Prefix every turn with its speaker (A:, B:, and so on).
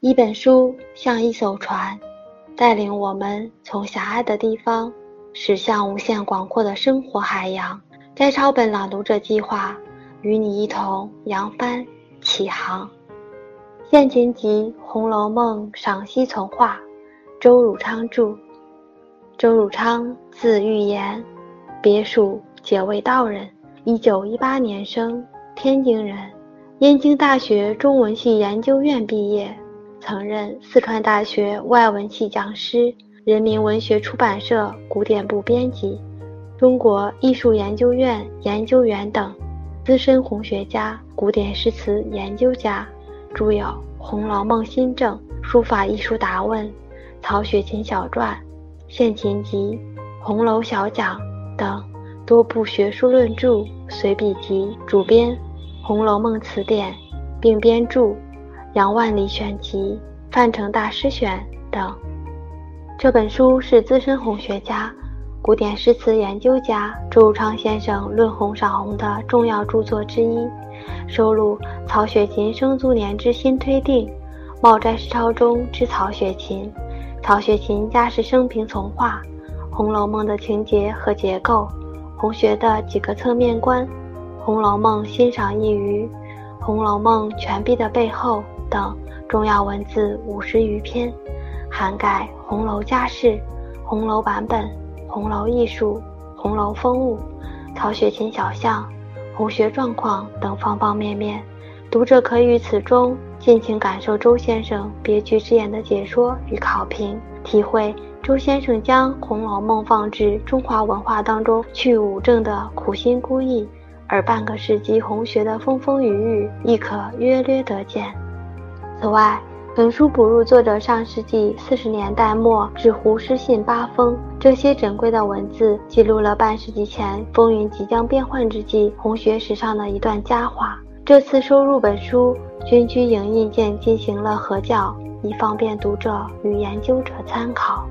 A: 一本书像一艘船，带领我们从狭隘的地方驶向无限广阔的生活海洋。摘抄本朗读者计划，与你一同扬帆起航。现前集《红楼梦》赏析从画，周汝昌著。周汝昌，字玉言，别属解味道人，一九一八年生，天津人，燕京大学中文系研究院毕业，曾任四川大学外文系讲师，人民文学出版社古典部编辑，中国艺术研究院研究员等，资深红学家、古典诗词研究家，著有《红楼梦新政》《书法艺术答问》《曹雪芹小传》。《现琴集》《红楼小讲》等多部学术论著、随笔集，主编《红楼梦词典》，并编著《杨万里选集》《范成大师选》等。这本书是资深红学家、古典诗词研究家周汝昌先生论红赏红的重要著作之一，收录曹雪芹生卒年之新推定，《茂斋诗钞》中之曹雪芹。曹雪芹家世生平从画，《红楼梦》的情节和结构，红学的几个侧面观，《红楼梦》欣赏一隅，《红楼梦》全壁的背后等重要文字五十余篇，涵盖红楼家世、红楼版本、红楼艺术、红楼风物、曹雪芹小巷、红学状况等方方面面。读者可于此中尽情感受周先生别具之言的解说与考评，体会周先生将《红楼梦》放置中华文化当中去五正的苦心孤诣，而半个世纪红学的风风雨雨亦可约略得见。此外，本书补入作者上世纪四十年代末至胡适信八封，这些珍贵的文字记录了半世纪前风云即将变幻之际红学史上的一段佳话。这次收入本书，均区影印件进行了合校，以方便读者与研究者参考。